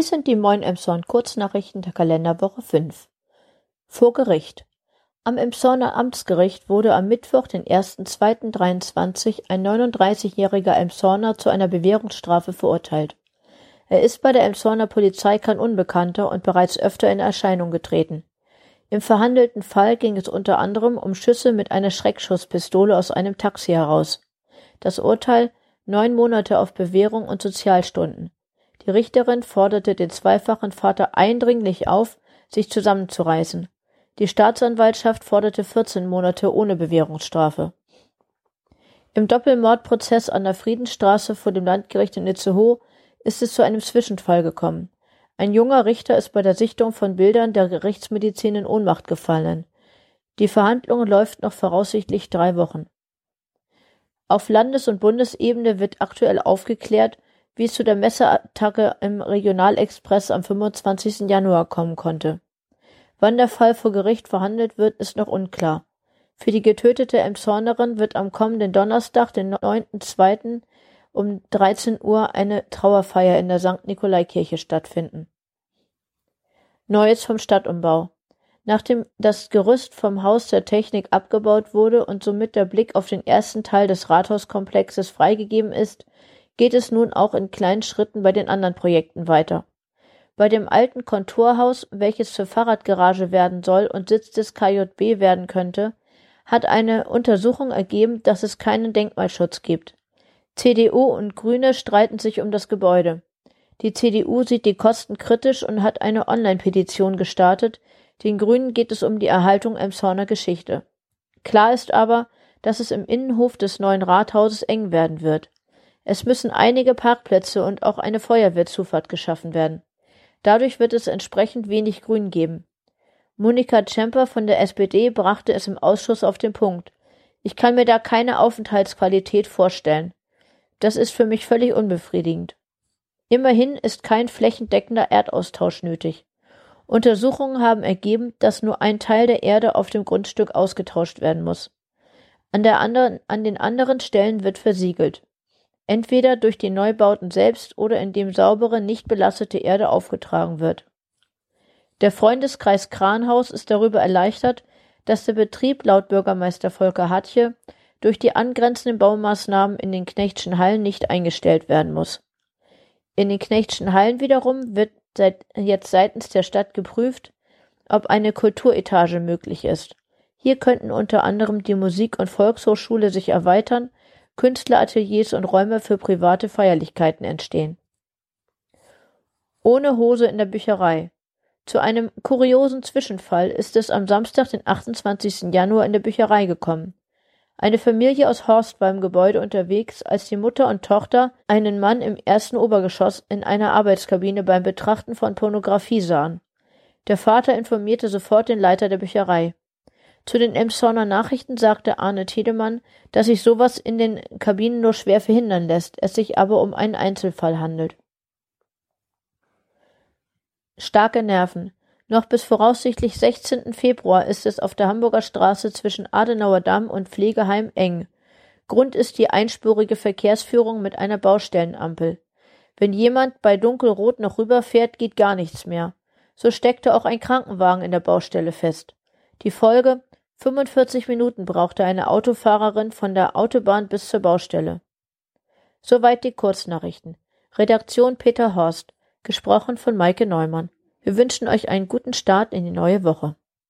Dies sind die Moin Emshorn Kurznachrichten der Kalenderwoche 5. Vor Gericht. Am Emshorner Amtsgericht wurde am Mittwoch, den 1.2.23, ein 39-jähriger Emshorner zu einer Bewährungsstrafe verurteilt. Er ist bei der Emshorner Polizei kein Unbekannter und bereits öfter in Erscheinung getreten. Im verhandelten Fall ging es unter anderem um Schüsse mit einer Schreckschusspistole aus einem Taxi heraus. Das Urteil neun Monate auf Bewährung und Sozialstunden. Die Richterin forderte den zweifachen Vater eindringlich auf, sich zusammenzureißen. Die Staatsanwaltschaft forderte 14 Monate ohne Bewährungsstrafe. Im Doppelmordprozess an der Friedensstraße vor dem Landgericht in Itzehoe ist es zu einem Zwischenfall gekommen. Ein junger Richter ist bei der Sichtung von Bildern der Gerichtsmedizin in Ohnmacht gefallen. Die Verhandlung läuft noch voraussichtlich drei Wochen. Auf Landes- und Bundesebene wird aktuell aufgeklärt, wie es zu der Messerattacke im Regionalexpress am 25. Januar kommen konnte. Wann der Fall vor Gericht verhandelt wird, ist noch unklar. Für die getötete Emshornerin wird am kommenden Donnerstag, den 9.2. um 13 Uhr eine Trauerfeier in der St. Nikolaikirche stattfinden. Neues vom Stadtumbau. Nachdem das Gerüst vom Haus der Technik abgebaut wurde und somit der Blick auf den ersten Teil des Rathauskomplexes freigegeben ist, geht es nun auch in kleinen Schritten bei den anderen Projekten weiter. Bei dem alten Konturhaus, welches zur Fahrradgarage werden soll und Sitz des KJB werden könnte, hat eine Untersuchung ergeben, dass es keinen Denkmalschutz gibt. CDU und Grüne streiten sich um das Gebäude. Die CDU sieht die Kosten kritisch und hat eine Online-Petition gestartet. Den Grünen geht es um die Erhaltung Emshorner Geschichte. Klar ist aber, dass es im Innenhof des neuen Rathauses eng werden wird. Es müssen einige Parkplätze und auch eine Feuerwehrzufahrt geschaffen werden. Dadurch wird es entsprechend wenig Grün geben. Monika Tschemper von der SPD brachte es im Ausschuss auf den Punkt. Ich kann mir da keine Aufenthaltsqualität vorstellen. Das ist für mich völlig unbefriedigend. Immerhin ist kein flächendeckender Erdaustausch nötig. Untersuchungen haben ergeben, dass nur ein Teil der Erde auf dem Grundstück ausgetauscht werden muss. An, der anderen, an den anderen Stellen wird versiegelt entweder durch die Neubauten selbst oder indem saubere, nicht belastete Erde aufgetragen wird. Der Freundeskreis Kranhaus ist darüber erleichtert, dass der Betrieb laut Bürgermeister Volker Hatje durch die angrenzenden Baumaßnahmen in den Knechtschen Hallen nicht eingestellt werden muss. In den Knechtschen Hallen wiederum wird seit, jetzt seitens der Stadt geprüft, ob eine Kulturetage möglich ist. Hier könnten unter anderem die Musik- und Volkshochschule sich erweitern Künstlerateliers und Räume für private Feierlichkeiten entstehen. Ohne Hose in der Bücherei. Zu einem kuriosen Zwischenfall ist es am Samstag, den 28. Januar, in der Bücherei gekommen. Eine Familie aus Horst war im Gebäude unterwegs, als die Mutter und Tochter einen Mann im ersten Obergeschoss in einer Arbeitskabine beim Betrachten von Pornografie sahen. Der Vater informierte sofort den Leiter der Bücherei. Zu den Emshorner Nachrichten sagte Arne Tiedemann, dass sich sowas in den Kabinen nur schwer verhindern lässt, es sich aber um einen Einzelfall handelt. Starke Nerven. Noch bis voraussichtlich 16. Februar ist es auf der Hamburger Straße zwischen Adenauer Damm und Pflegeheim eng. Grund ist die einspurige Verkehrsführung mit einer Baustellenampel. Wenn jemand bei dunkelrot noch rüberfährt, geht gar nichts mehr. So steckte auch ein Krankenwagen in der Baustelle fest. Die Folge 45 Minuten brauchte eine Autofahrerin von der Autobahn bis zur Baustelle. Soweit die Kurznachrichten. Redaktion Peter Horst, gesprochen von Maike Neumann. Wir wünschen euch einen guten Start in die neue Woche.